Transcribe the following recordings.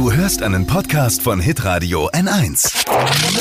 Du hörst einen Podcast von Hitradio N1.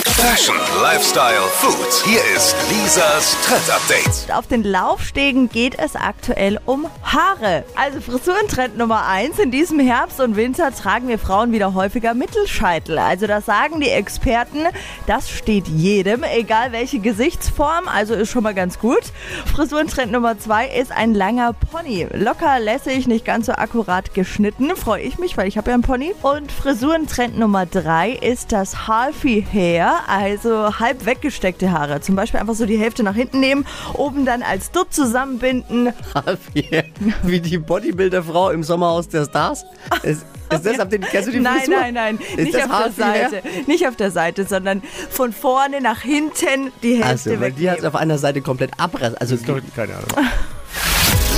Fashion, Lifestyle, Food. Hier ist Lisas Trend Update. Auf den Laufstegen geht es aktuell um Haare. Also Frisurentrend Nummer 1. In diesem Herbst und Winter tragen wir Frauen wieder häufiger Mittelscheitel. Also das sagen die Experten. Das steht jedem, egal welche Gesichtsform. Also ist schon mal ganz gut. Frisurentrend Nummer 2 ist ein langer Pony. Locker, lässig, nicht ganz so akkurat geschnitten. Freue ich mich, weil ich habe ja einen Pony. Und Frisurentrend Nummer 3 ist das Halfie Hair, also halb weggesteckte Haare. Zum Beispiel einfach so die Hälfte nach hinten nehmen, oben dann als Dutt zusammenbinden. Wie, wie die Bodybuilder-Frau im Sommerhaus der Stars? Ist, ist das ab den, kennst du die Nein, Frisur? nein, nein, Ist nicht das auf der Halfie Hair? Seite. Nicht auf der Seite, sondern von vorne nach hinten die Hälfte Also, weil die hat wegnehmen. auf einer Seite komplett abrasiert. Also, keine Ahnung.